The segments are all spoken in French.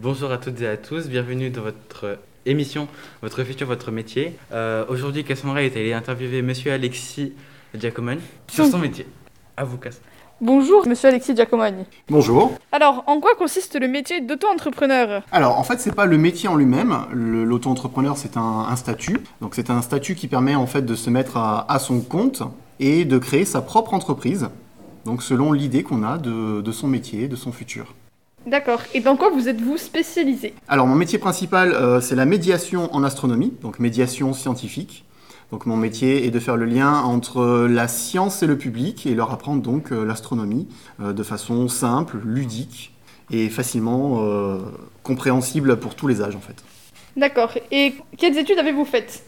bonjour à toutes et à tous, bienvenue dans votre émission Votre futur, votre métier. Euh, Aujourd'hui, Cassandra est allée interviewer Monsieur Alexis Giacomani sur son métier. À vous. Bonjour, monsieur Alexis Giacomani. Bonjour. Alors, en quoi consiste le métier d'auto-entrepreneur? Alors, en fait, c'est pas le métier en lui-même. L'auto-entrepreneur, c'est un, un statut. Donc, c'est un statut qui permet en fait de se mettre à, à son compte et de créer sa propre entreprise. Donc, selon l'idée qu'on a de, de son métier, de son futur. D'accord. Et dans quoi vous êtes-vous spécialisé Alors, mon métier principal, euh, c'est la médiation en astronomie, donc médiation scientifique. Donc, mon métier est de faire le lien entre la science et le public et leur apprendre donc euh, l'astronomie euh, de façon simple, ludique et facilement compréhensible pour tous les âges en fait. D'accord. Et quelles études avez-vous faites?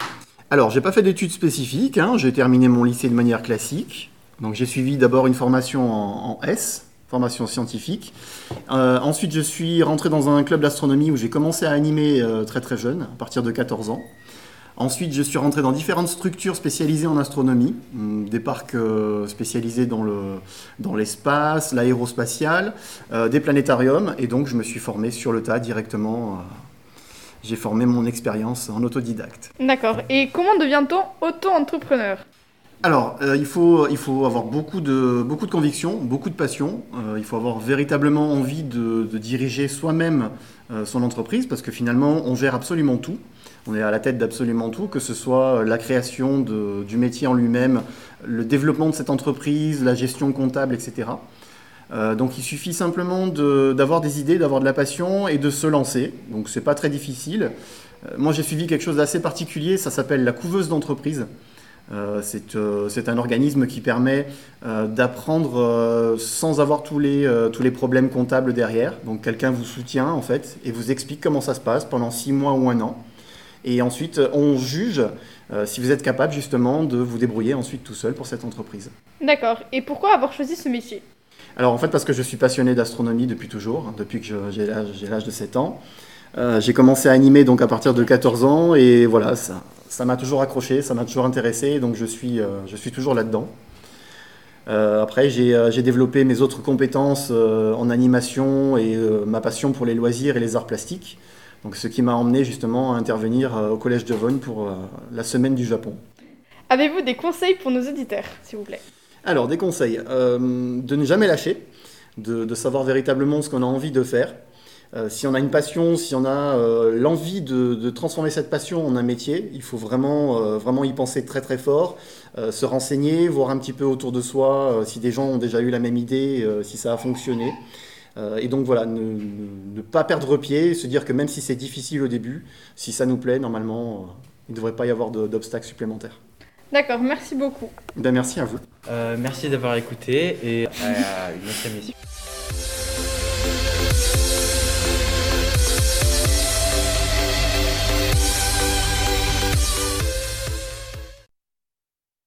Alors, j'ai pas fait d'études spécifiques, hein. j'ai terminé mon lycée de manière classique. Donc, j'ai suivi d'abord une formation en, en S, formation scientifique. Euh, ensuite, je suis rentré dans un club d'astronomie où j'ai commencé à animer euh, très très jeune, à partir de 14 ans. Ensuite, je suis rentré dans différentes structures spécialisées en astronomie, hum, des parcs euh, spécialisés dans le- dans l'espace, l'aérospatial, des planétariums, et donc je me suis formé sur le tas directement. j'ai formé mon expérience en autodidacte. D'accord. Et comment devient-on auto-entrepreneur? Alors, euh, il, faut, avoir beaucoup de, beaucoup conviction, beaucoup de passion. Euh, il faut avoir véritablement envie de, diriger soi-même euh, son entreprise parce que finalement, on gère absolument tout. On est à la tête d'absolument tout, que ce soit la création du métier en lui-même, le développement de cette entreprise, la gestion comptable, etc. Donc il suffit simplement d'avoir des idées, d'avoir de la passion et de se lancer. Donc c'est pas très difficile. Moi j'ai suivi quelque chose d'assez particulier, ça s'appelle la couveuse d'entreprise. Euh, c'est euh, c'est un organisme qui permet euh, d'apprendre sans avoir tous les, tous les problèmes comptables derrière. Donc quelqu'un vous soutient en fait et vous explique comment ça se passe pendant six mois ou un an. Et ensuite on juge si vous êtes capable justement de vous débrouiller ensuite tout seul pour cette entreprise. D'accord. Et pourquoi avoir choisi ce métier? Alors en fait parce que je suis passionné d'astronomie depuis toujours, hein, depuis que je- j'ai l'âge j'ai l'âge de 7 ans. Euh, j'ai commencé à animer donc à partir de 14 ans et voilà, ça ça m'a toujours accroché, ça m'a toujours intéressé, donc je suis, euh, je suis toujours là-dedans. Euh, après j'ai euh, j'ai développé mes autres compétences en animation et ma passion pour les loisirs et les arts plastiques. Donc ce qui m'a emmené justement à intervenir au Collège de Vonne pour la semaine du Japon. Avez-vous des conseils pour nos auditeurs, s'il vous plaît? Alors, des conseils. Euh, de ne jamais lâcher, de, de savoir véritablement ce qu'on a envie de faire. Euh, si on a une passion, si on a euh, l'envie de, de transformer cette passion en un métier, il faut vraiment, euh, vraiment y penser très très fort, euh, se renseigner, voir un petit peu autour de soi euh, si des gens ont déjà eu la même idée, euh, si ça a fonctionné. Euh, et donc voilà, ne, ne- ne pas perdre pied, se dire que même si c'est difficile au début, si ça nous plaît, normalement, euh, il ne devrait pas y avoir d'obstacles supplémentaires. D'accord, merci beaucoup. Ben, merci à vous. Euh, merci d'avoir écouté et à une autre émission.